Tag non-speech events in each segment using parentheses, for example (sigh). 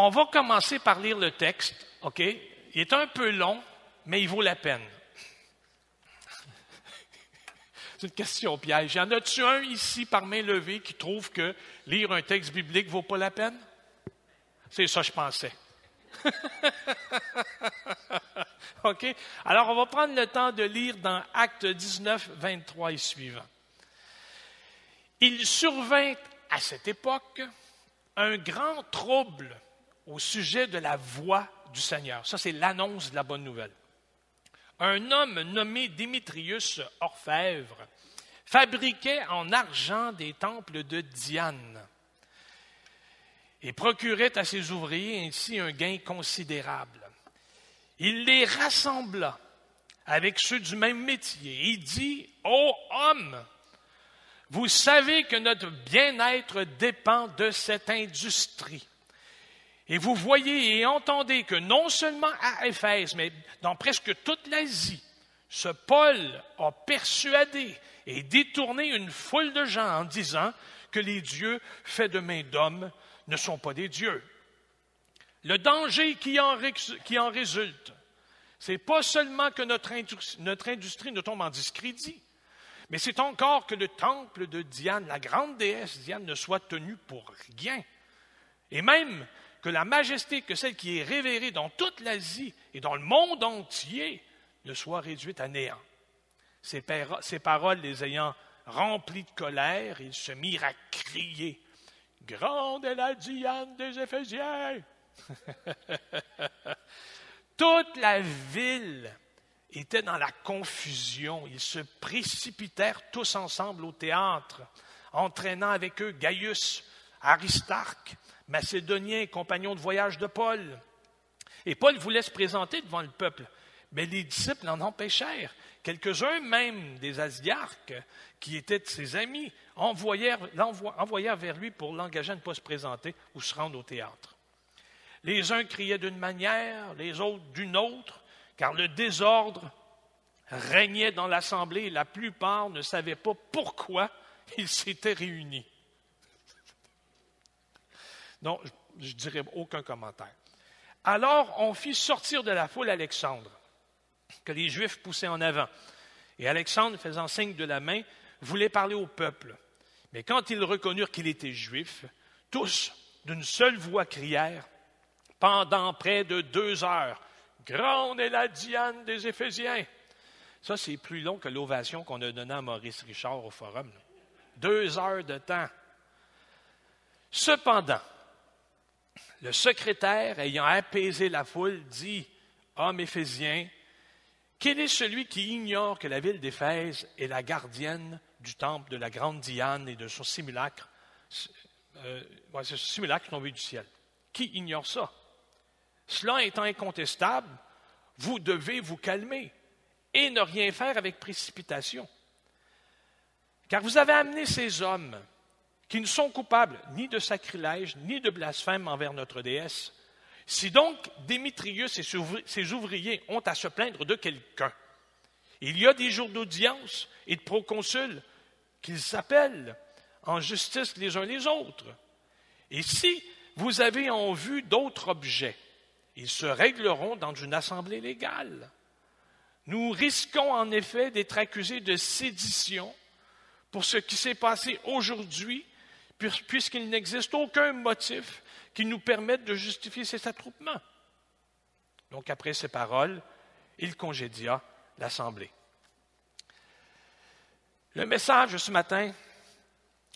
On va commencer par lire le texte, OK? Il est un peu long, mais il vaut la peine. (laughs) C'est une question piège. Y en a-tu un ici par main levée qui trouve que lire un texte biblique ne vaut pas la peine? C'est ça je pensais. (laughs) OK? Alors, on va prendre le temps de lire dans Acte 19, 23 et suivant. Il survint à cette époque un grand trouble au sujet de la voix du Seigneur. Ça, c'est l'annonce de la bonne nouvelle. Un homme nommé Démétrius Orfèvre fabriquait en argent des temples de Diane et procurait à ses ouvriers ainsi un gain considérable. Il les rassembla avec ceux du même métier. Il dit, Ô homme, vous savez que notre bien-être dépend de cette industrie. Et vous voyez et entendez que non seulement à Éphèse, mais dans presque toute l'Asie, ce Paul a persuadé et détourné une foule de gens en disant que les dieux faits de main d'homme ne sont pas des dieux. Le danger qui en, qui en résulte, c'est pas seulement que notre notre industrie ne tombe en discrédit, mais c'est encore que le temple de Diane, la grande déesse Diane, ne soit tenu pour rien. Et même que la majesté, que celle qui est révérée dans toute l'Asie et dans le monde entier, ne soit réduite à néant. Ces, paroles les ayant remplis de colère, ils se mirent à crier Grande est la Diane des Éphésiens (laughs) Toute la ville était dans la confusion. Ils se précipitèrent tous ensemble au théâtre, entraînant avec eux Gaius, Aristarque, Macédonien, compagnon de voyage de Paul. Et Paul voulait se présenter devant le peuple, mais les disciples en empêchèrent. Quelques-uns même des Asiarques, qui étaient ses amis, envoyèrent, envoyèrent vers lui pour l'engager à ne pas se présenter ou se rendre au théâtre. Les uns criaient d'une manière, les autres d'une autre, car le désordre régnait dans l'assemblée et la plupart ne savaient pas pourquoi ils s'étaient réunis. Non, je ne dirais aucun commentaire. Alors on fit sortir de la foule Alexandre, que les Juifs poussaient en avant. Et Alexandre, faisant signe de la main, voulait parler au peuple. Mais quand ils reconnurent qu'il était juif, tous, d'une seule voix, crièrent pendant près de deux heures. Grande est la Diane des Éphésiens. Ça, c'est plus long que l'ovation qu'on a donnée à Maurice Richard au forum. Deux heures de temps. Cependant, le secrétaire, ayant apaisé la foule, dit Homme Éphésiens, quel est celui qui ignore que la ville d'Éphèse est la gardienne du temple de la grande Diane et de son simulacre euh, simulacre tombé du ciel? Qui ignore ça? Cela étant incontestable, vous devez vous calmer et ne rien faire avec précipitation. Car vous avez amené ces hommes qui ne sont coupables ni de sacrilège, ni de blasphème envers notre déesse. Si donc Démétrius et ses ouvriers ont à se plaindre de quelqu'un, il y a des jours d'audience et de proconsul qu'ils s'appellent en justice les uns les autres. Et si vous avez en vue d'autres objets, ils se régleront dans une assemblée légale. Nous risquons en effet d'être accusés de sédition pour ce qui s'est passé aujourd'hui puisqu'il n'existe aucun motif qui nous permette de justifier cet attroupement. Donc, après ces paroles, il congédia l'Assemblée. Le message de ce matin,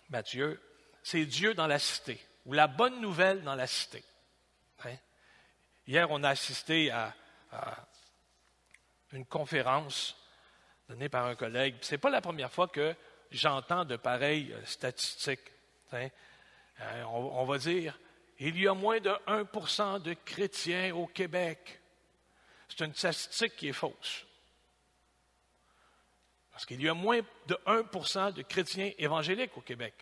Matthieu, c'est Dieu dans la cité, ou la bonne nouvelle dans la cité. Hein? Hier, on a assisté à, une conférence donnée par un collègue. Ce n'est pas la première fois que j'entends de pareilles statistiques. Euh, on, va dire, il y a moins de 1% de chrétiens au Québec. C'est une statistique qui est fausse. Parce qu'il y a moins de 1% de chrétiens évangéliques au Québec.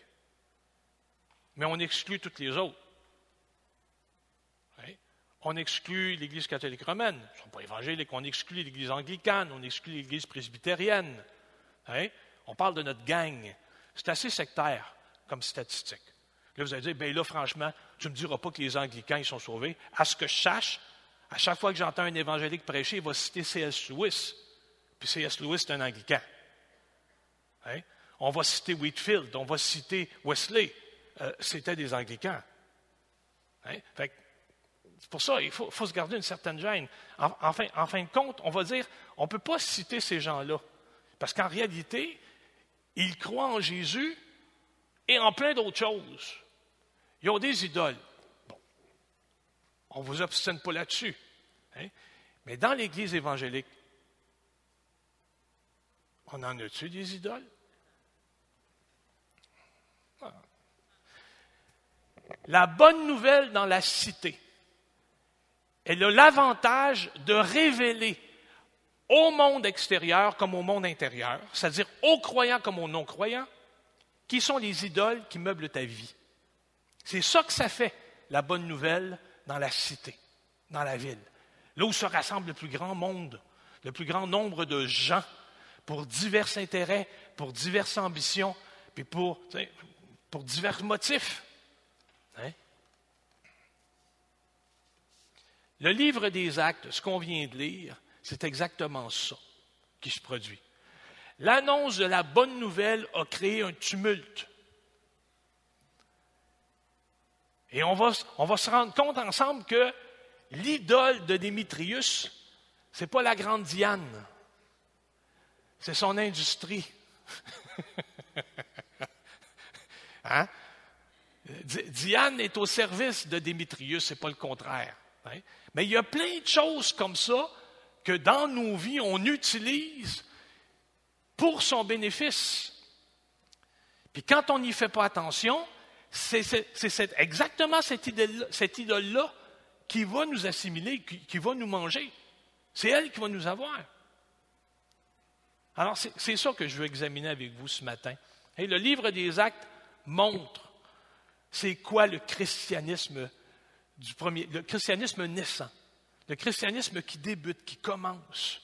Mais on exclut toutes les autres. Hein? On exclut l'Église catholique romaine. Ils ne sont pas évangéliques. On exclut l'Église anglicane. On exclut l'Église presbytérienne. Hein? On parle de notre gang. C'est assez sectaire comme statistique. Là, vous allez dire, bien là, franchement, tu ne me diras pas que les anglicans, ils sont sauvés. À ce que je sache, à chaque fois que j'entends un évangélique prêcher, il va citer C.S. Lewis. Puis C.S. Lewis, c'est un anglican. Hein? On va citer Whitfield, on va citer Wesley. Euh, c'était des anglicans. Hein? c'est pour ça, il faut, se garder une certaine gêne. En, fin, en fin de compte, on va dire, on ne peut pas citer ces gens-là. Parce qu'en réalité, ils croient en Jésus et en plein d'autres choses. Ils ont des idoles. Bon. On ne vous obstine pas là-dessus. Hein? Mais dans l'Église évangélique, on en a-tu des idoles? Ah. La bonne nouvelle dans la cité, elle a l'avantage de révéler au monde extérieur comme au monde intérieur, c'est-à-dire aux croyants comme aux non-croyants, qui sont les idoles qui meublent ta vie? C'est ça que ça fait, la bonne nouvelle dans la cité, dans la ville, là où se rassemble le plus grand monde, le plus grand nombre de gens pour divers intérêts, pour diverses ambitions, puis pour, pour divers motifs. Hein? Le livre des actes, ce qu'on vient de lire, c'est exactement ça qui se produit. L'annonce de la bonne nouvelle a créé un tumulte. Et on va, se rendre compte ensemble que l'idole de Démétrius, ce n'est pas la grande Diane, c'est son industrie. (laughs) hein? Diane est au service de Démétrius, ce n'est pas le contraire. Hein? Mais il y a plein de choses comme ça que dans nos vies, on utilise pour son bénéfice. Puis quand on n'y fait pas attention, c'est exactement cette idole-là qui va nous assimiler, qui, va nous manger. C'est elle qui va nous avoir. Alors, c'est ça que je veux examiner avec vous ce matin. Le livre des actes montre c'est quoi le christianisme du premier, le christianisme naissant. Le christianisme qui débute, qui commence.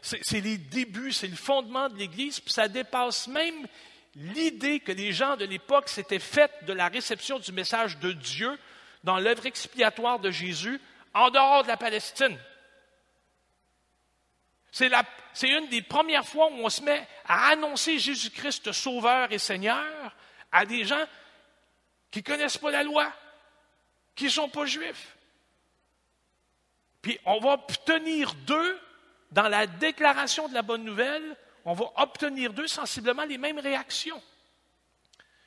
C'est les débuts, c'est le fondement de l'Église, puis ça dépasse même l'idée que les gens de l'époque s'étaient faites de la réception du message de Dieu dans l'œuvre expiatoire de Jésus en dehors de la Palestine. C'est une des premières fois où on se met à annoncer Jésus-Christ Sauveur et Seigneur à des gens qui ne connaissent pas la loi, qui ne sont pas juifs. Puis on va obtenir d'eux, dans la déclaration de la bonne nouvelle, on va obtenir d'eux sensiblement les mêmes réactions.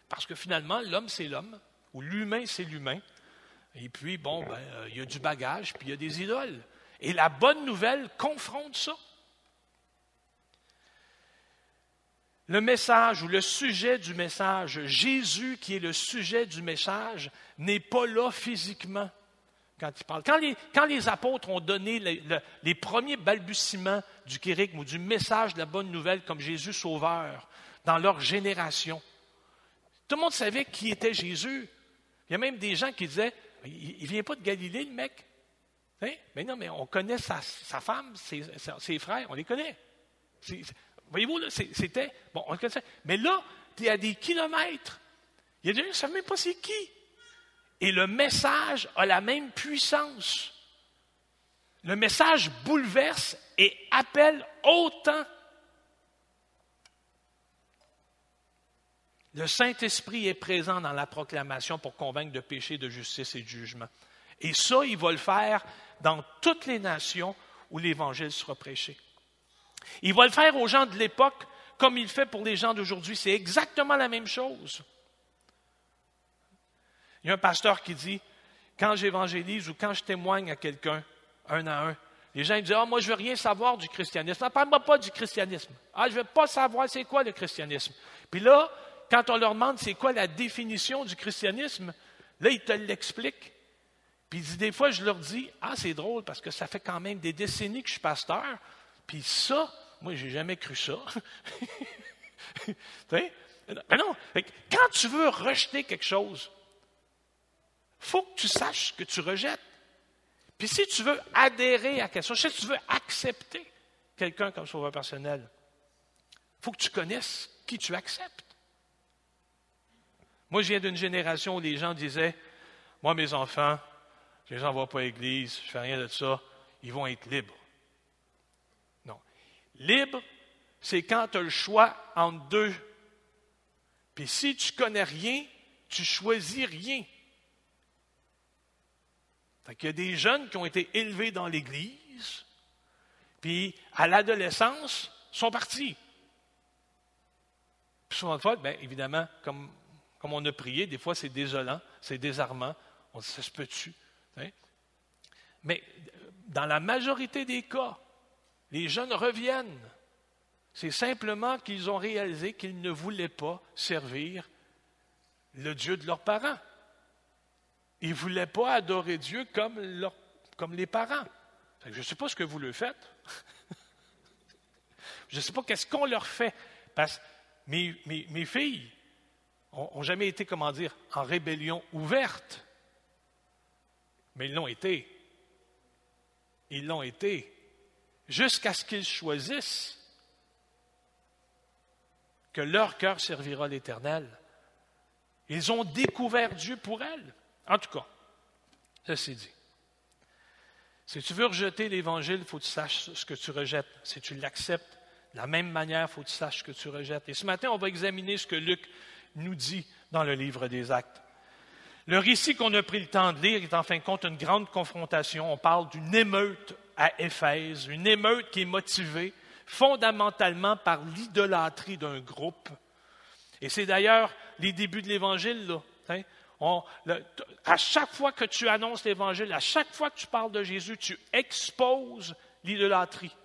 Parce que finalement, l'homme, c'est l'homme, ou l'humain, c'est l'humain. Et puis, bon, ben, euh, il y a du bagage, puis il y a des idoles. Et la bonne nouvelle confronte ça. Le message ou le sujet du message, Jésus qui est le sujet du message, n'est pas là physiquement quand il parle. Quand les, apôtres ont donné les, premiers balbutiements du kérigme ou du message de la bonne nouvelle comme Jésus sauveur dans leur génération, tout le monde savait qui était Jésus. Il y a même des gens qui disaient Il ne vient pas de Galilée, le mec. Hein? Mais non, mais on connaît sa, femme, ses, frères, on les connaît. Voyez-vous, c'était. Bon, on le connaissait. Mais là, tu es à des kilomètres. Il y a des gens qui ne savent même pas c'est qui. Et le message a la même puissance. Le message bouleverse et appelle autant. Le Saint-Esprit est présent dans la proclamation pour convaincre de péché, de justice et de jugement. Et ça, il va le faire dans toutes les nations où l'Évangile sera prêché. Il va le faire aux gens de l'époque comme il fait pour les gens d'aujourd'hui. C'est exactement la même chose. Il y a un pasteur qui dit, quand j'évangélise ou quand je témoigne à quelqu'un, un à un, les gens disent, ah, moi, je veux rien savoir du christianisme. Ne parle-moi pas du christianisme. Ah, je ne veux pas savoir c'est quoi le christianisme. Puis là, quand on leur demande c'est quoi la définition du christianisme, là, ils te l'expliquent. Puis des fois, je leur dis, ah, c'est drôle parce que ça fait quand même des décennies que je suis pasteur. Puis ça, moi, j'ai jamais cru ça. (laughs) Mais non, quand tu veux rejeter quelque chose, faut que tu saches que tu rejettes. Puis si tu veux adhérer à quelque chose, si tu veux accepter quelqu'un comme sauveur personnel, faut que tu connaisses qui tu acceptes. Moi, je viens d'une génération où les gens disaient, moi, mes enfants, je ne les envoie pas à l'église, je ne fais rien de ça, ils vont être libres. Non. Libre, c'est quand tu as le choix entre deux. Puis si tu connais rien, tu choisis rien. Il y a des jeunes qui ont été élevés dans l'Église, puis à l'adolescence, sont partis. Puis souvent bien, évidemment, comme, comme on a prié, des fois c'est désolant, c'est désarmant. On se peut-tu? Mais dans la majorité des cas, les jeunes reviennent. C'est simplement qu'ils ont réalisé qu'ils ne voulaient pas servir le Dieu de leurs parents. Ils ne voulaient pas adorer Dieu comme, comme les parents. Je ne sais pas ce que vous le faites. (laughs) je ne sais pas qu'est-ce qu'on leur fait. Parce que mes, mes, filles n'ont jamais été, comment dire, en rébellion ouverte. Mais ils l'ont été. Ils l'ont été. Jusqu'à ce qu'ils choisissent que leur cœur servira l'Éternel. Ils ont découvert Dieu pour elles. En tout cas, ceci dit. Si tu veux rejeter l'Évangile, il faut que tu saches ce que tu rejettes. Si tu l'acceptes, de la même manière, il faut que tu saches ce que tu rejettes. Et ce matin, on va examiner ce que Luc nous dit dans le livre des Actes. Le récit qu'on a pris le temps de lire est en fin de compte une grande confrontation. On parle d'une émeute à Éphèse, une émeute qui est motivée fondamentalement par l'idolâtrie d'un groupe. Et c'est d'ailleurs les débuts de l'Évangile. Là, à chaque fois que tu annonces l'Évangile, à chaque fois que tu parles de Jésus, tu exposes l'idolâtrie.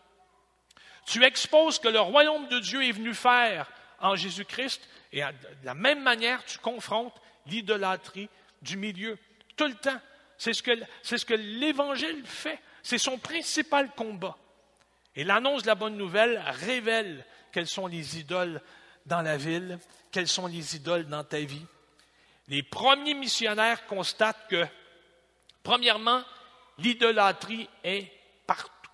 Tu exposes que le royaume de Dieu est venu faire en Jésus-Christ et de la même manière, tu confrontes l'idolâtrie du milieu. Tout le temps. C'est ce que, c'est ce que l'Évangile fait. C'est son principal combat. Et l'annonce de la bonne nouvelle révèle quelles sont les idoles dans la ville, quelles sont les idoles dans ta vie. Les premiers missionnaires constatent que, premièrement, l'idolâtrie est partout.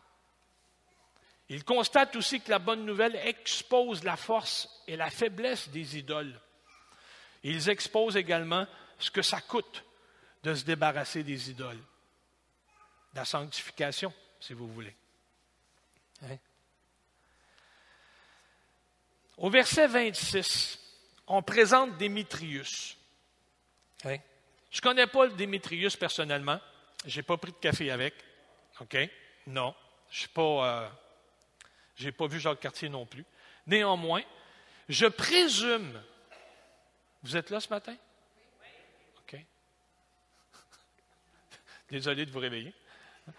Ils constatent aussi que la bonne nouvelle expose la force et la faiblesse des idoles. Ils exposent également ce que ça coûte de se débarrasser des idoles. La sanctification, si vous voulez. Hein? Au verset 26, on présente Démétrius. Je ne connais pas le Démétrius personnellement. Je n'ai pas pris de café avec. OK? Non. Je n'ai pas, euh, pas vu Jacques Cartier non plus. Néanmoins, je présume. Vous êtes là ce matin? OK. (laughs) Désolé de vous réveiller.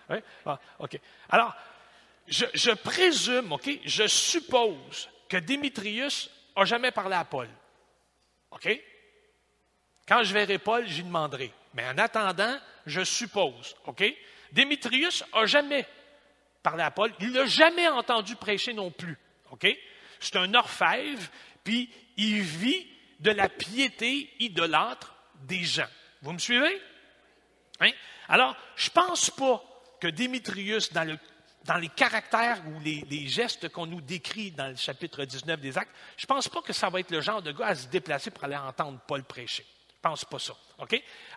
Oui? Ah, OK. Alors, je, je, présume, OK, je suppose que Démétrius n'a jamais parlé à Paul. OK? Quand je verrai Paul, j'y demanderai. Mais en attendant, je suppose, OK? Démétrius n'a jamais parlé à Paul. Il n'a jamais entendu prêcher non plus, OK? C'est un orfèvre, puis il vit de la piété idolâtre des gens. Vous me suivez? Hein? Alors, je ne pense pas que Démétrius, dans les caractères ou les, les gestes qu'on nous décrit dans le chapitre 19 des Actes, je ne pense pas que ça va être le genre de gars à se déplacer pour aller entendre Paul prêcher pense pas ça.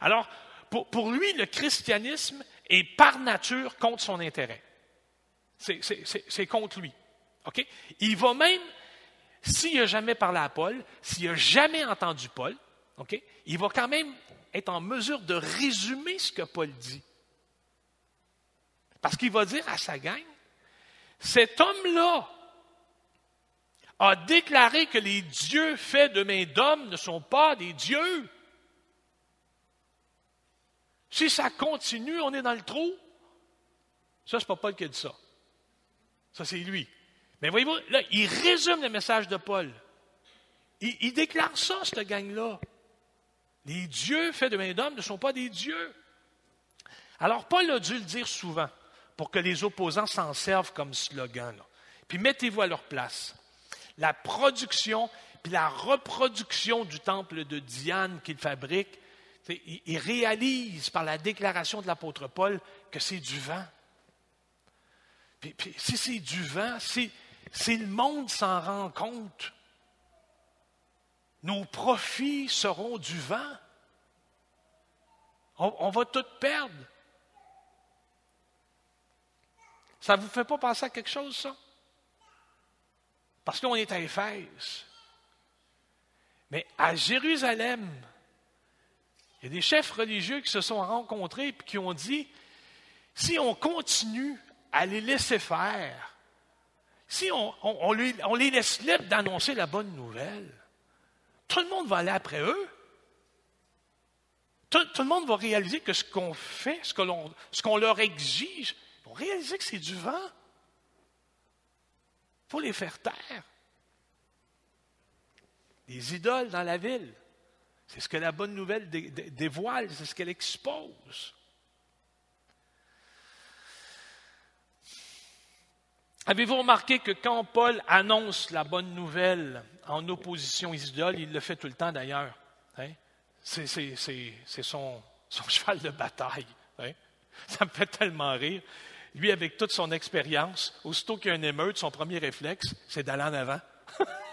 Alors, pour, lui, le christianisme est par nature contre son intérêt. C'est contre lui. OK? Il va même, s'il n'a jamais parlé à Paul, s'il n'a jamais entendu Paul, OK? Il va quand même être en mesure de résumer ce que Paul dit. Parce qu'il va dire à sa gang, cet homme-là a déclaré que les dieux faits de main d'homme ne sont pas des dieux. Si ça continue, on est dans le trou. Ça, c'est pas Paul qui a dit ça. Ça, c'est lui. Mais voyez-vous, là, il résume le message de Paul. Il, déclare ça, cette gang-là. Les dieux faits de main d'homme ne sont pas des dieux. Alors, Paul a dû le dire souvent pour que les opposants s'en servent comme slogan. Puis mettez-vous à leur place. La production puis la reproduction du temple de Diane qu'il fabrique il, réalise par la déclaration de l'apôtre Paul que c'est du vent. Si c'est du vent, si, le monde s'en rend compte, nos profits seront du vent. On, va tout perdre. Ça ne vous fait pas penser à quelque chose, ça? Parce qu'on est à Éphèse. Mais à Jérusalem, il y a des chefs religieux qui se sont rencontrés et qui ont dit, si on continue à les laisser faire, si on, les laisse libres d'annoncer la bonne nouvelle, tout le monde va aller après eux. Tout, le monde va réaliser que ce qu'on fait, ce qu'on leur exige, ils vont réaliser que c'est du vent. Il faut les faire taire. Les idoles dans la ville, c'est ce que la bonne nouvelle dévoile, c'est ce qu'elle expose. Avez-vous remarqué que quand Paul annonce la bonne nouvelle en opposition aux idoles, il le fait tout le temps d'ailleurs. Hein? C'est son, (laughs) cheval de bataille. Hein? Ça me fait tellement rire. Lui, avec toute son expérience, aussitôt qu'il y a une émeute, son premier réflexe, c'est d'aller en avant. (laughs)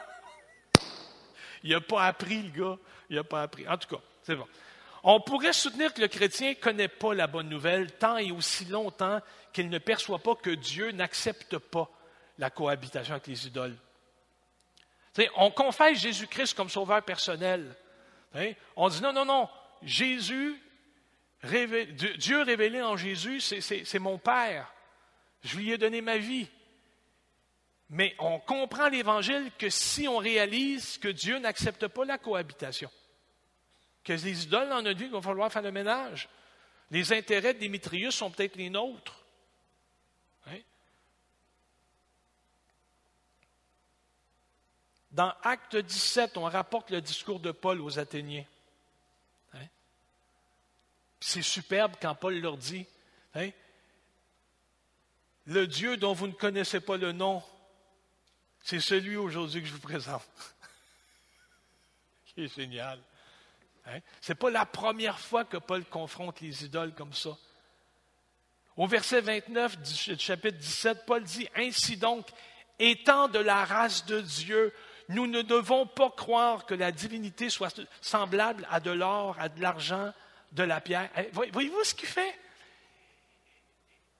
il n'a pas appris, le gars. Il n'a pas appris. En tout cas, c'est bon. On pourrait soutenir que le chrétien ne connaît pas la bonne nouvelle tant et aussi longtemps qu'il ne perçoit pas que Dieu n'accepte pas la cohabitation avec les idoles. on confesse Jésus-Christ comme sauveur personnel. On dit non, non, non, Jésus, Dieu révélé en Jésus, c'est mon Père. Je lui ai donné ma vie. Mais on comprend l'Évangile que si on réalise que Dieu n'accepte pas la cohabitation, que les idoles dans notre vie, il va falloir faire le ménage. Les intérêts de Démétrius sont peut-être les nôtres. Hein? Dans Acte 17, on rapporte le discours de Paul aux Athéniens. Hein? C'est superbe quand Paul leur dit hein? Le Dieu dont vous ne connaissez pas le nom, c'est celui aujourd'hui que je vous présente. Qui est génial. Hein? Ce n'est pas la première fois que Paul confronte les idoles comme ça. Au verset 29 du chapitre 17, Paul dit, Ainsi donc, étant de la race de Dieu, nous ne devons pas croire que la divinité soit semblable à de l'or, à de l'argent, de la pierre. Eh, voyez-vous ce qu'il fait?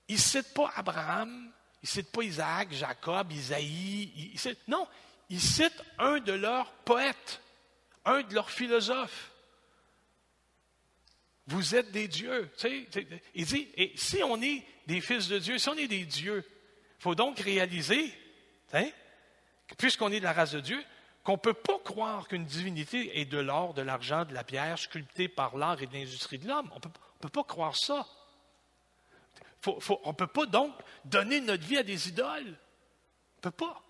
Il ne cite pas Abraham, il ne cite pas Isaac, Jacob, Isaïe. non, il cite un de leurs poètes, un de leurs philosophes. Vous êtes des dieux. il dit, et si on est des fils de Dieu, si on est des dieux, il faut donc réaliser, puisqu'on est de la race de Dieu, qu'on ne peut pas croire qu'une divinité est de l'or, de l'argent, de la pierre, sculptée par l'art et de l'industrie de l'homme. On ne peut pas croire ça. On ne peut pas donc donner notre vie à des idoles. On ne peut pas.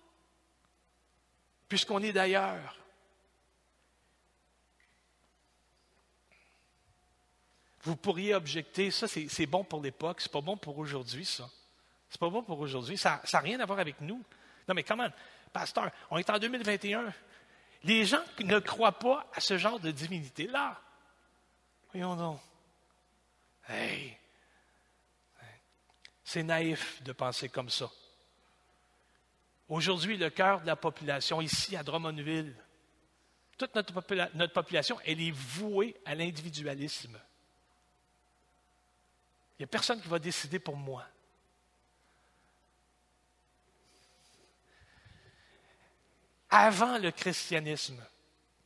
Puisqu'on est d'ailleurs. Vous pourriez objecter, ça c'est bon pour l'époque, c'est pas bon pour aujourd'hui, ça. C'est pas bon pour aujourd'hui, ça n'a rien à voir avec nous. Non, mais comment, pasteur, on est en 2021. Les gens ne croient pas à ce genre de divinité-là, voyons donc. Hey! C'est naïf de penser comme ça. Aujourd'hui, le cœur de la population, ici à Drummondville, toute notre, population, elle est vouée à l'individualisme. Il n'y a personne qui va décider pour moi. Avant le christianisme,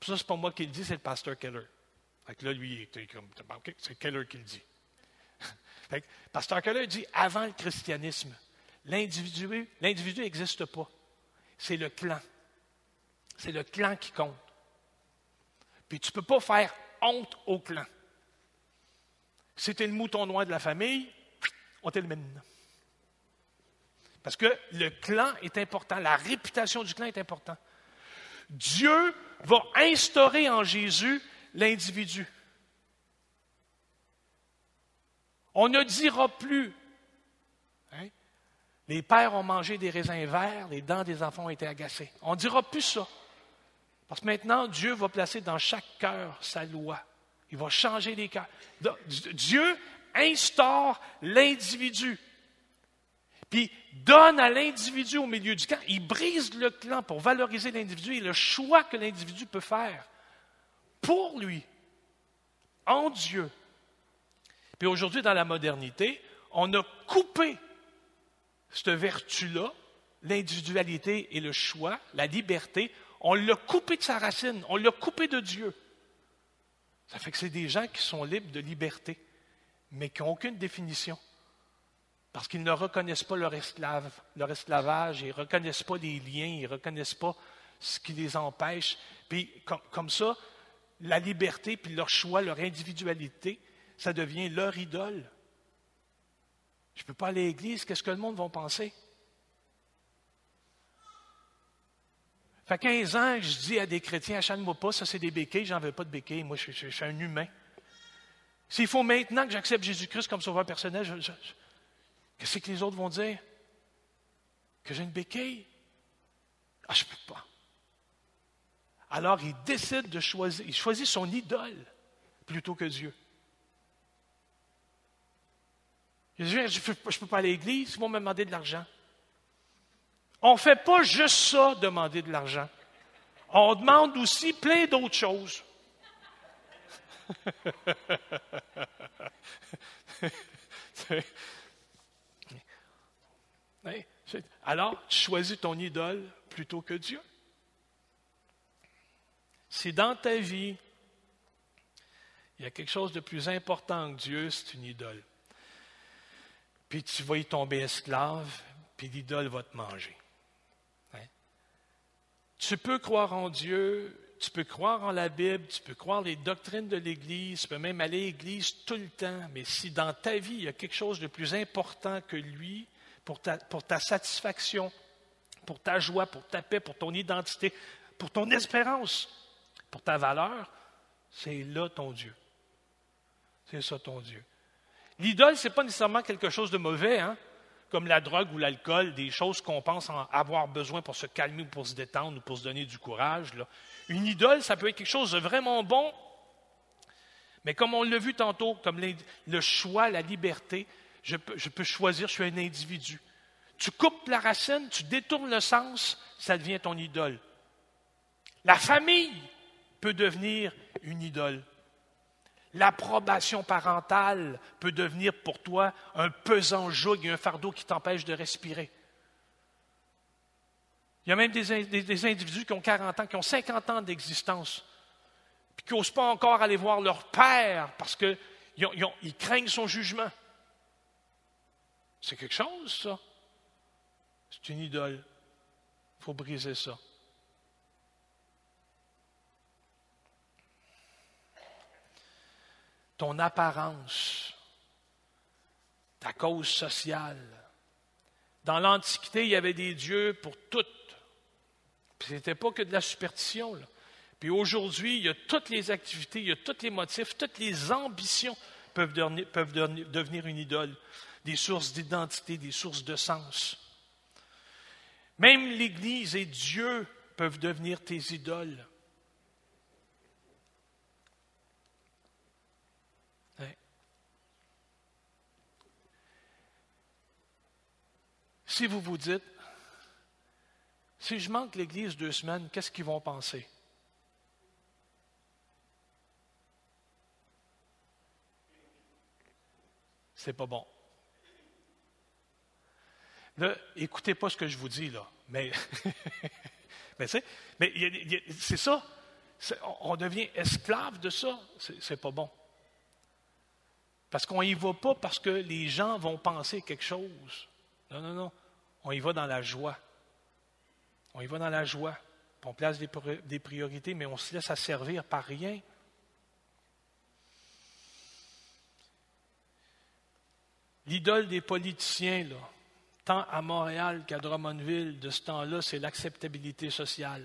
ça, c'est pas moi qui le dis, c'est le pasteur Keller. Fait là, lui, c'est Keller qui le dit. Pasteur Keller dit avant le christianisme, l'individu n'existe pas. C'est le clan. C'est le clan qui compte. Puis tu ne peux pas faire honte au clan. C'était le mouton noir de la famille, on t'élimine. Parce que le clan est important, la réputation du clan est importante. Dieu va instaurer en Jésus l'individu. On ne dira plus, hein, les pères ont mangé des raisins verts, les dents des enfants ont été agacées. On ne dira plus ça. Parce que maintenant, Dieu va placer dans chaque cœur sa loi. Il va changer les cœurs. Dieu instaure l'individu. Puis donne à l'individu au milieu du camp. Il brise le clan pour valoriser l'individu et le choix que l'individu peut faire pour lui, en Dieu. Puis aujourd'hui, dans la modernité, on a coupé cette vertu-là, l'individualité et le choix, la liberté, on l'a coupé de sa racine, on l'a coupé de Dieu. Ça fait que c'est des gens qui sont libres de liberté, mais qui n'ont aucune définition. Parce qu'ils ne reconnaissent pas leur, esclavage, ils ne reconnaissent pas les liens, ils ne reconnaissent pas ce qui les empêche. Puis comme ça, la liberté, puis leur choix, leur individualité, ça devient leur idole. Je ne peux pas aller à l'église, qu'est-ce que le monde va penser? Fait 15 ans, je dis à des chrétiens, achète-moi pas, ça c'est des béquilles, j'en veux pas de béquilles, moi je, suis un humain. S'il faut maintenant que j'accepte Jésus-Christ comme sauveur personnel, qu'est-ce que les autres vont dire? Que j'ai une béquille? Ah, je peux pas. Alors il décide de choisir, il choisit son idole plutôt que Dieu. Il dit, je ne peux, pas aller à l'église, ils vont me demander de l'argent. On ne fait pas juste ça, demander de l'argent. On demande aussi plein d'autres choses. (laughs) Alors, tu choisis ton idole plutôt que Dieu. Si dans ta vie, il y a quelque chose de plus important que Dieu, c'est une idole. Puis tu vas y tomber esclave, puis l'idole va te manger. Tu peux croire en Dieu, tu peux croire en la Bible, tu peux croire les doctrines de l'Église, tu peux même aller à l'Église tout le temps, mais si dans ta vie, il y a quelque chose de plus important que lui, pour ta, pour ta satisfaction, pour ta joie, pour ta paix, pour ton identité, pour ton espérance, pour ta valeur, c'est là ton Dieu. C'est ça ton Dieu. L'idole, ce n'est pas nécessairement quelque chose de mauvais, hein? comme la drogue ou l'alcool, des choses qu'on pense avoir besoin pour se calmer ou pour se détendre ou pour se donner du courage. Une idole, ça peut être quelque chose de vraiment bon, mais comme on l'a vu tantôt, comme le choix, la liberté, je peux choisir, je suis un individu. Tu coupes la racine, tu détournes le sens, ça devient ton idole. La famille peut devenir une idole. L'approbation parentale peut devenir pour toi un pesant joug et un fardeau qui t'empêche de respirer. Il y a même des, individus qui ont 40 ans, qui ont 50 ans d'existence, puis qui n'osent pas encore aller voir leur père parce qu'ils ils craignent son jugement. C'est quelque chose, ça? C'est une idole. Il faut briser ça. Ton apparence, ta cause sociale. Dans l'Antiquité, il y avait des dieux pour toutes. Ce n'était pas que de la superstition. Puis aujourd'hui, il y a toutes les activités, il y a tous les motifs, toutes les ambitions peuvent devenir, peuvent devenir une idole, des sources d'identité, des sources de sens. Même l'Église et Dieu peuvent devenir tes idoles. Si vous vous dites, si je manque l'Église deux semaines, qu'est-ce qu'ils vont penser? C'est pas bon. Là, écoutez pas ce que je vous dis, là. Mais, (laughs) mais c'est ça. On devient esclave de ça. C'est pas bon. Parce qu'on n'y va pas parce que les gens vont penser quelque chose. Non, non, non on y va dans la joie. On y va dans la joie. On place des priorités, mais on se laisse asservir par rien. L'idole des politiciens, là, tant à Montréal qu'à Drummondville, de ce temps-là, c'est l'acceptabilité sociale.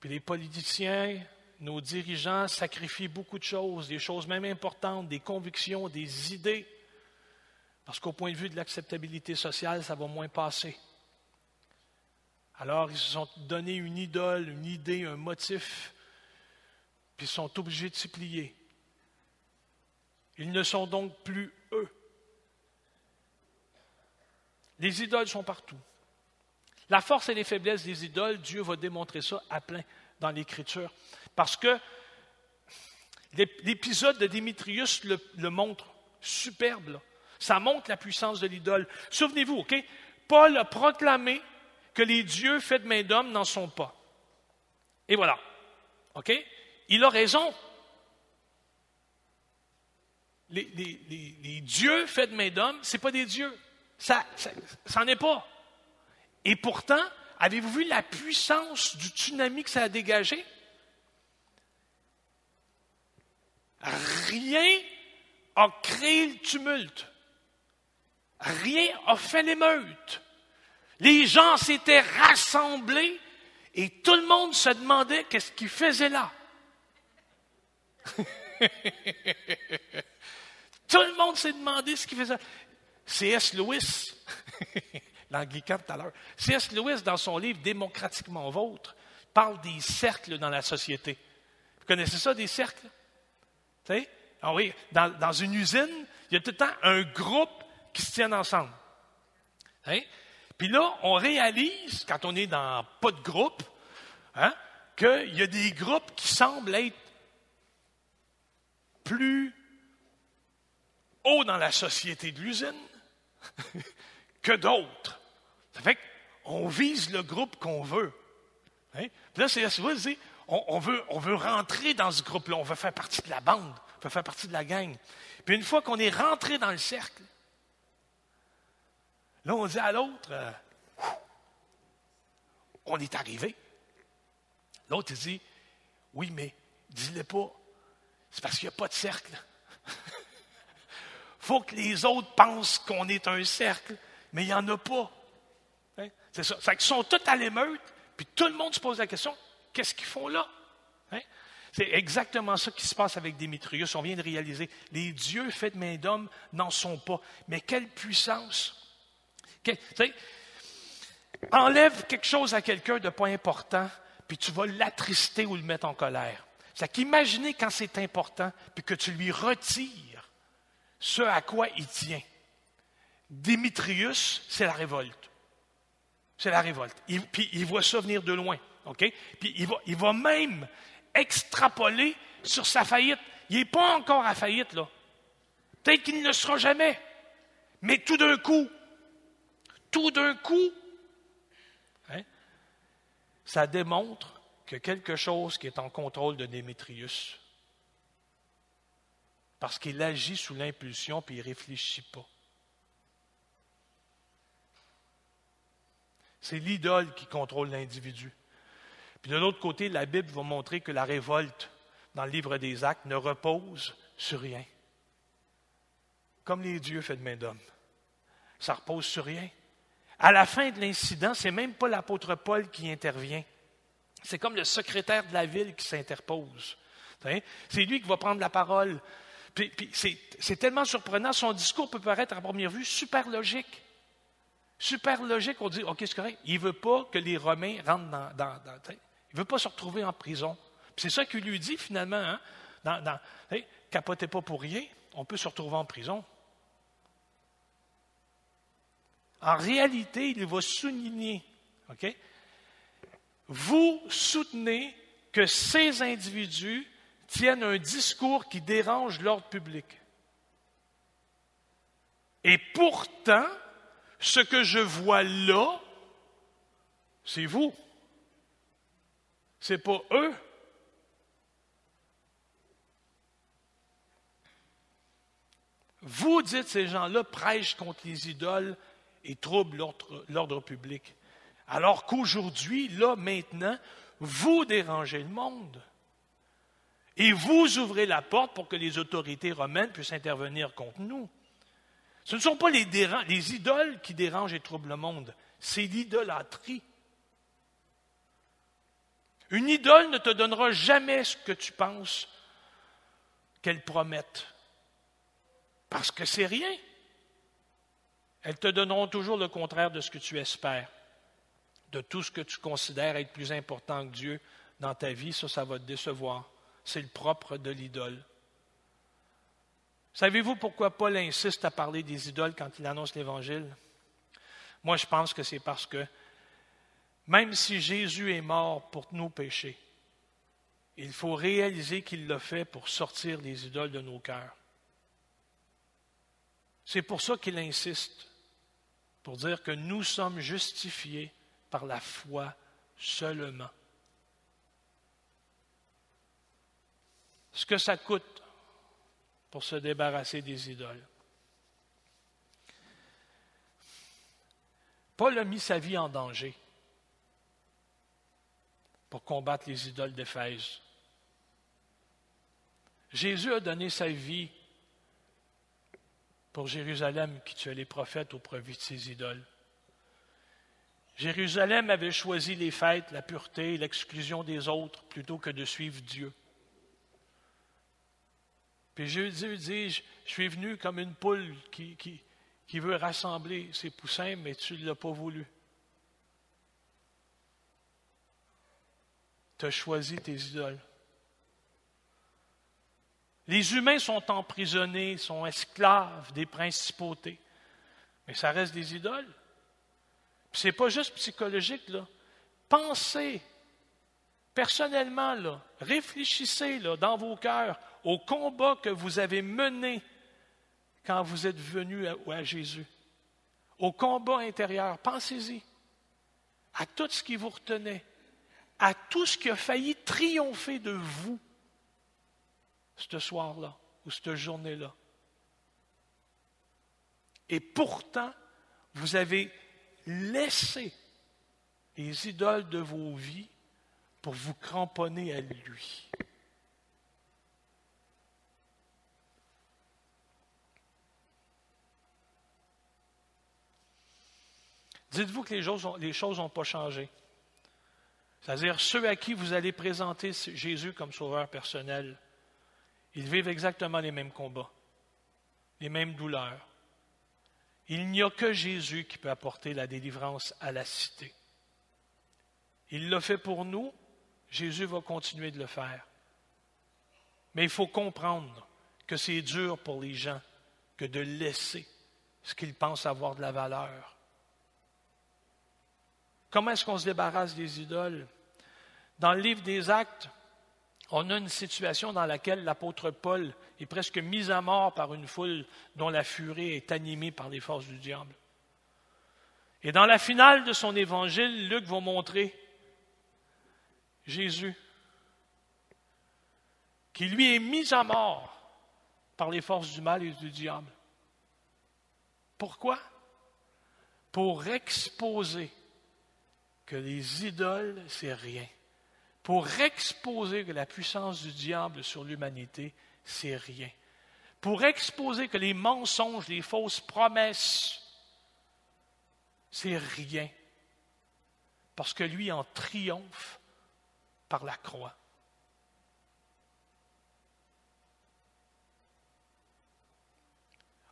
Puis les politiciens, nos dirigeants sacrifient beaucoup de choses, des choses même importantes, des convictions, des idées, parce qu'au point de vue de l'acceptabilité sociale, ça va moins passer. Alors, ils se sont donné une idole, une idée, un motif, puis ils sont obligés de s'y plier. Ils ne sont donc plus eux. Les idoles sont partout. La force et les faiblesses des idoles, Dieu va démontrer ça à plein dans l'Écriture. Parce que l'épisode de Démétrius le, montre superbe. Ça montre la puissance de l'idole. Souvenez-vous, OK? Paul a proclamé que les dieux faits de main d'homme n'en sont pas. Et voilà. OK? Il a raison. Les, dieux faits de main d'homme, ce pas des dieux. Ça, ça n'en est pas. Et pourtant, avez-vous vu la puissance du tsunami que ça a dégagé? Rien a créé le tumulte. Rien a fait l'émeute. Les gens s'étaient rassemblés et tout le monde se demandait qu'est-ce qu'ils faisaient là. (laughs) tout le monde s'est demandé ce qu'il faisait. C.S. Lewis, (laughs) l'anglican tout à l'heure, C.S. Lewis, dans son livre Démocratiquement vôtre, parle des cercles dans la société. Vous connaissez ça, des cercles? Savez? Ah oui, dans, une usine, il y a tout le temps un groupe qui se tiennent ensemble. Hein? Puis là, on réalise, quand on est dans pas de groupe, hein, qu'il y a des groupes qui semblent être plus hauts dans la société de l'usine (laughs) que d'autres. Ça fait qu'on vise le groupe qu'on veut. Hein? Puis là, c'est on, on, veut, on veut rentrer dans ce groupe-là, on veut faire partie de la bande, on veut faire partie de la gang. Puis une fois qu'on est rentré dans le cercle, Là, on dit à l'autre, euh, on est arrivé. L'autre dit, oui, mais dis-le pas. C'est parce qu'il n'y a pas de cercle. Il faut que les autres pensent qu'on est un cercle, mais il n'y en a pas. Hein? C'est ça. C'est qu'ils sont tous à l'émeute, puis tout le monde se pose la question, qu'est-ce qu'ils font là? Hein? C'est exactement ça qui se passe avec Démétrius. On vient de réaliser. Les dieux faits de main d'homme n'en sont pas. Mais quelle puissance! Enlève quelque chose à quelqu'un de pas important, puis tu vas l'attrister ou le mettre en colère. C'est qu'imaginer quand c'est important, puis que tu lui retires ce à quoi il tient. Démétrius, c'est la révolte. C'est la révolte. puis il voit ça venir de loin. OK? Puis il va, il va même extrapoler sur sa faillite. Il n'est pas encore à faillite, là. Peut-être qu'il ne le sera jamais. Mais tout d'un coup, tout d'un coup, hein, ça démontre que quelque chose qui est en contrôle de Démétrius, parce qu'il agit sous l'impulsion puis il ne réfléchit pas. C'est l'idole qui contrôle l'individu. Puis de l'autre côté, la Bible va montrer que la révolte dans le livre des actes ne repose sur rien. Comme les dieux faits de main d'homme. Ça repose sur rien. À la fin de l'incident, c'est même pas l'apôtre Paul qui intervient. C'est comme le secrétaire de la ville qui s'interpose. C'est lui qui va prendre la parole. c'est tellement surprenant. Son discours peut paraître à première vue super logique. Super logique. On dit, OK, c'est correct. Il ne veut pas que les Romains rentrent dans. il ne veut pas se retrouver en prison. C'est ça qu'il lui dit finalement. Hein? Capotez pas pour rien. On peut se retrouver en prison. En réalité, il va souligner, OK? Vous soutenez que ces individus tiennent un discours qui dérange l'ordre public. Et pourtant, ce que je vois là, c'est vous. C'est pas eux. Vous dites ces gens-là prêchent contre les idoles et trouble l'ordre public. Alors qu'aujourd'hui, là, maintenant, vous dérangez le monde. Et vous ouvrez la porte pour que les autorités romaines puissent intervenir contre nous. Ce ne sont pas les, les idoles qui dérangent et troublent le monde, c'est l'idolâtrie. Une idole ne te donnera jamais ce que tu penses qu'elle promette, parce que c'est rien. Elles te donneront toujours le contraire de ce que tu espères, de tout ce que tu considères être plus important que Dieu dans ta vie. Ça, ça va te décevoir. C'est le propre de l'idole. Savez-vous pourquoi Paul insiste à parler des idoles quand il annonce l'Évangile? Moi, je pense que c'est parce que même si Jésus est mort pour nos péchés, il faut réaliser qu'il l'a fait pour sortir les idoles de nos cœurs. C'est pour ça qu'il insiste, pour dire que nous sommes justifiés par la foi seulement. Ce que ça coûte pour se débarrasser des idoles. Paul a mis sa vie en danger pour combattre les idoles d'Éphèse. Jésus a donné sa vie pour Jérusalem qui tuait les prophètes au profit de ses idoles. Jérusalem avait choisi les fêtes, la pureté et l'exclusion des autres plutôt que de suivre Dieu. Puis Jésus dit, je suis venu comme une poule qui, qui, qui veut rassembler ses poussins, mais tu ne l'as pas voulu. Tu as choisi tes idoles. Les humains sont emprisonnés, sont esclaves des principautés. Mais ça reste des idoles. Ce n'est pas juste psychologique, là. Pensez, personnellement, réfléchissez dans vos cœurs au combat que vous avez mené quand vous êtes venu à Jésus. Au combat intérieur. Pensez-y. À tout ce qui vous retenait. À tout ce qui a failli triompher de vous ce soir-là ou cette journée-là. Et pourtant, vous avez laissé les idoles de vos vies pour vous cramponner à lui. Dites-vous que les choses n'ont pas changé. C'est-à-dire ceux à qui vous allez présenter Jésus comme sauveur personnel, ils vivent exactement les mêmes combats, les mêmes douleurs. Il n'y a que Jésus qui peut apporter la délivrance à la cité. Il l'a fait pour nous, Jésus va continuer de le faire. Mais il faut comprendre que c'est dur pour les gens que de laisser ce qu'ils pensent avoir de la valeur. Comment est-ce qu'on se débarrasse des idoles? Dans le livre des Actes, on a une situation dans laquelle l'apôtre Paul est presque mis à mort par une foule dont la furie est animée par les forces du diable. Et dans la finale de son évangile, Luc va montrer Jésus, qui lui est mis à mort par les forces du mal et du diable. Pourquoi? Pour exposer que les idoles, c'est rien pour exposer que la puissance du diable sur l'humanité, c'est rien. Pour exposer que les mensonges, les fausses promesses, c'est rien. Parce que lui en triomphe par la croix.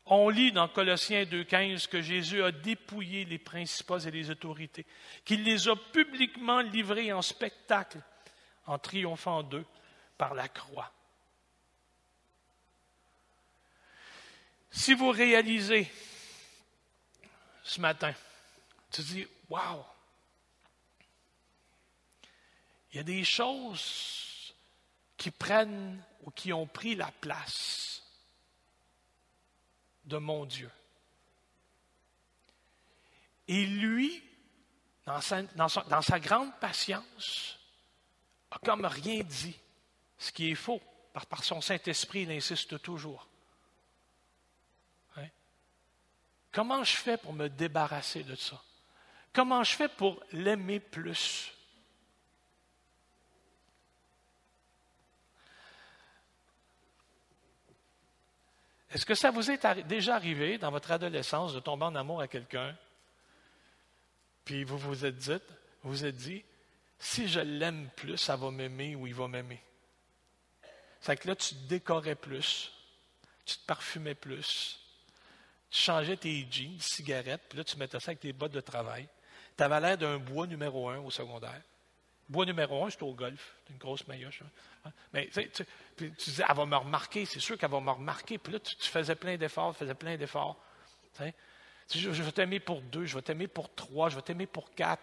On lit dans Colossiens 2.15 que Jésus a dépouillé les principaux et les autorités, qu'il les a publiquement livrés en spectacle en triomphant d'eux par la croix. Si vous réalisez ce matin, tu dis, wow, il y a des choses qui prennent ou qui ont pris la place de mon Dieu. Et lui, dans sa, dans sa grande patience, comme rien dit, ce qui est faux, par, son Saint-Esprit, il insiste toujours. Hein? Comment je fais pour me débarrasser de ça? Comment je fais pour l'aimer plus? Est-ce que ça vous est déjà arrivé dans votre adolescence de tomber en amour à quelqu'un, puis vous vous êtes vous êtes dit, si je l'aime plus, ça va m'aimer ou il va m'aimer. C'est que là, tu te décorais plus, tu te parfumais plus, tu changeais tes jeans, cigarettes, puis là, tu mettais ça avec tes bottes de travail. Tu avais l'air d'un bois numéro un au secondaire. Bois numéro un, c'est au golf. une grosse maillotche. Hein. Mais tu, tu, disais, elle va me remarquer, c'est sûr qu'elle va me remarquer. Puis là, tu, faisais plein d'efforts, faisais plein d'efforts. Je, je vais t'aimer pour deux, je vais t'aimer pour trois, je vais t'aimer pour quatre.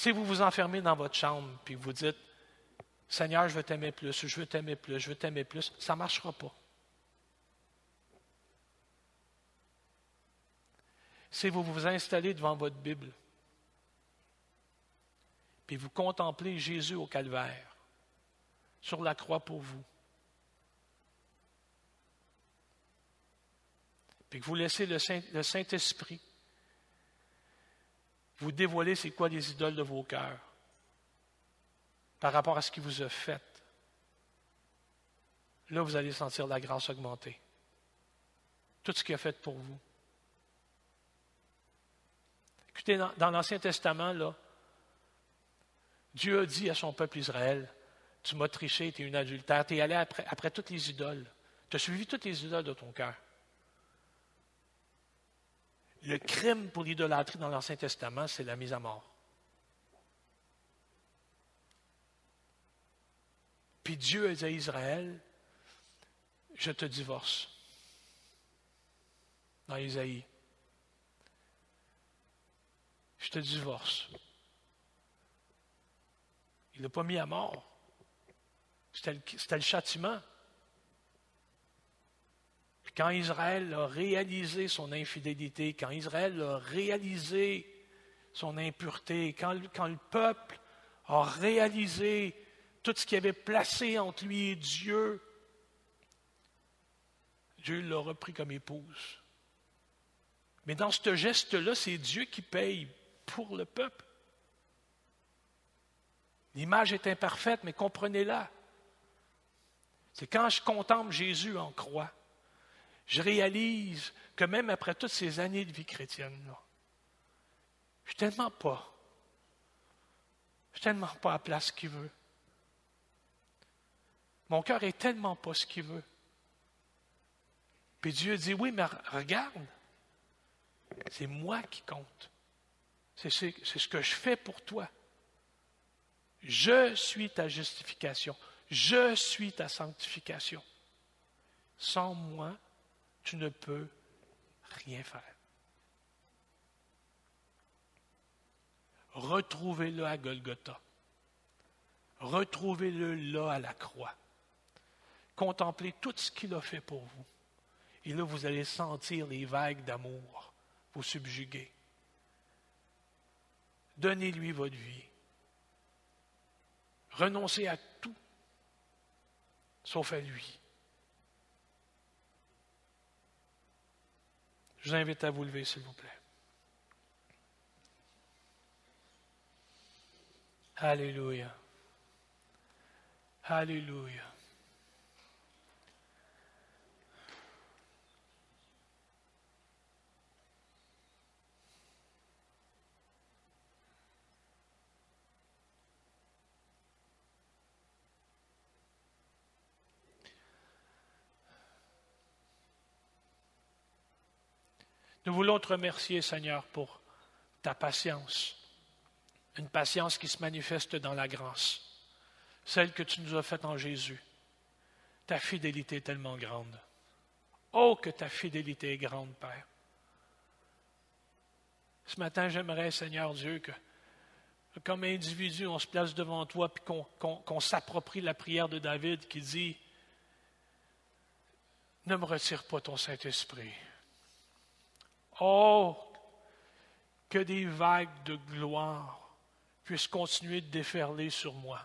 Si vous vous enfermez dans votre chambre puis vous dites Seigneur, je veux t'aimer plus, je veux t'aimer plus, je veux t'aimer plus, ça ne marchera pas. Si vous vous installez devant votre Bible, puis vous contemplez Jésus au calvaire, sur la croix pour vous, puis que vous laissez le Saint-Esprit vous dévoiler c'est quoi les idoles de vos cœurs par rapport à ce qu'il vous a fait, là, vous allez sentir la grâce augmenter. Tout ce qu'il a fait pour vous. Écoutez, dans, l'Ancien Testament, là, Dieu a dit à son peuple Israël, tu m'as triché, tu es une adultère, tu es allé après, après toutes les idoles. Tu as suivi toutes les idoles de ton cœur. Le crime pour l'idolâtrie dans l'Ancien Testament, c'est la mise à mort. Puis Dieu a dit à Israël, je te divorce. Dans Isaïe. Je te divorce. Il l'a pas mis à mort. C'était le, le, châtiment. Quand Israël a réalisé son infidélité, quand Israël a réalisé son impureté, quand, quand le peuple a réalisé tout ce qu'il avait placé entre lui et Dieu, Dieu l'a repris comme épouse. Mais dans ce geste-là, c'est Dieu qui paye pour le peuple. L'image est imparfaite, mais comprenez-la. C'est quand je contemple Jésus en croix, je réalise que même après toutes ces années de vie chrétienne, là, je suis tellement pas, je suis tellement pas à la place qu'il veut. Mon cœur est tellement pas ce qu'il veut. Puis Dieu dit, oui, mais regarde, c'est moi qui compte. C'est ce que je fais pour toi. Je suis ta justification. Je suis ta sanctification. Sans moi, tu ne peux rien faire. Retrouvez-le à Golgotha. Retrouvez-le là à la croix. Contemplez tout ce qu'il a fait pour vous. Et là, vous allez sentir les vagues d'amour vous subjuguer. Donnez-lui votre vie. Renoncez à tout, sauf à lui. Je vous invite à vous lever, s'il vous plaît. Alléluia. Alléluia. Nous voulons te remercier, Seigneur, pour ta patience, une patience qui se manifeste dans la grâce, celle que tu nous as faite en Jésus. Ta fidélité est tellement grande. Oh, que ta fidélité est grande, Père. Ce matin, j'aimerais, Seigneur Dieu, que comme individu, on se place devant toi et qu'on s'approprie la prière de David qui dit Ne me retire pas ton Saint-Esprit. Oh, que des vagues de gloire puissent continuer de déferler sur moi.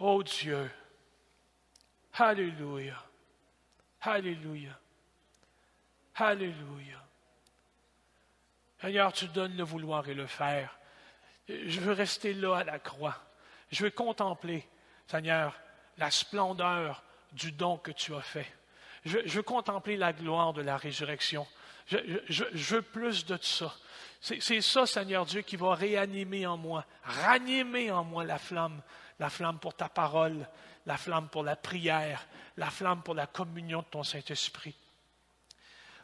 Oh Dieu, Alléluia, Alléluia, Alléluia. Seigneur, tu donnes le vouloir et le faire. Je veux rester là à la croix. Je veux contempler, Seigneur, la splendeur du don que tu as fait. Je, je veux contempler la gloire de la résurrection. Je, veux plus de ça. C'est ça, Seigneur Dieu, qui va réanimer en moi, ranimer en moi la flamme, la flamme pour ta parole, la flamme pour la prière, la flamme pour la communion de ton Saint-Esprit.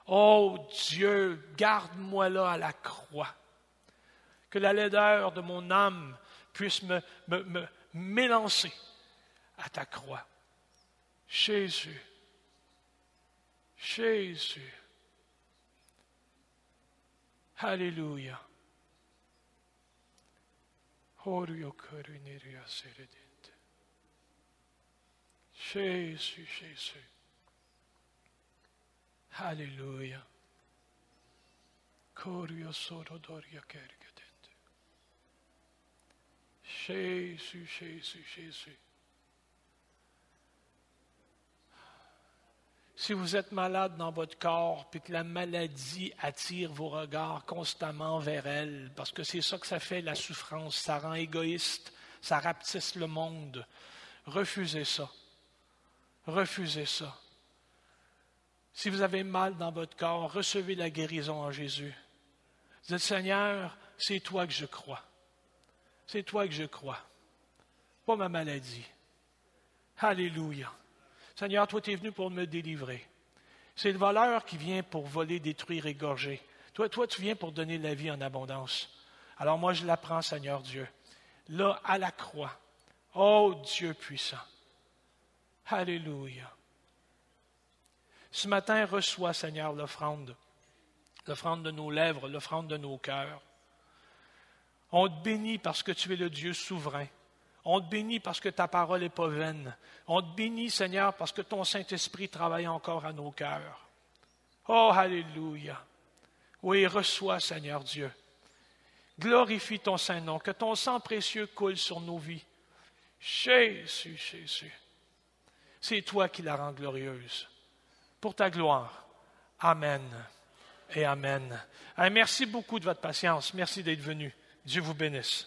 Oh Dieu, garde-moi là à la croix. Que la laideur de mon âme puisse me, m'élancer à ta croix. Jésus, Jésus. Alléluia. Orio caro in seredente. Jésus, Jésus. Alléluia. Jésus, Jésus, Jésus. Si vous êtes malade dans votre corps, puis que la maladie attire vos regards constamment vers elle, parce que c'est ça que ça fait, la souffrance, ça rend égoïste, ça rapetisse le monde, refusez ça. Refusez ça. Si vous avez mal dans votre corps, recevez la guérison en Jésus. Dites, Seigneur, c'est toi que je crois. C'est toi que je crois, pas ma maladie. Alléluia. Seigneur, toi, tu es venu pour me délivrer. C'est le voleur qui vient pour voler, détruire, égorger. Toi, toi, tu viens pour donner la vie en abondance. Alors moi, je l'apprends, Seigneur Dieu. Là, à la croix. Oh Dieu puissant. Alléluia. Ce matin, reçois, Seigneur, l'offrande. L'offrande de nos lèvres, l'offrande de nos cœurs. On te bénit parce que tu es le Dieu souverain. On te bénit parce que ta parole n'est pas vaine. On te bénit, Seigneur, parce que ton Saint-Esprit travaille encore à nos cœurs. Oh, Alléluia. Oui, reçois, Seigneur Dieu. Glorifie ton Saint-Nom, que ton sang précieux coule sur nos vies. Jésus, Jésus. C'est toi qui la rends glorieuse. Pour ta gloire. Amen et Amen. merci beaucoup de votre patience. Merci d'être venu. Dieu vous bénisse.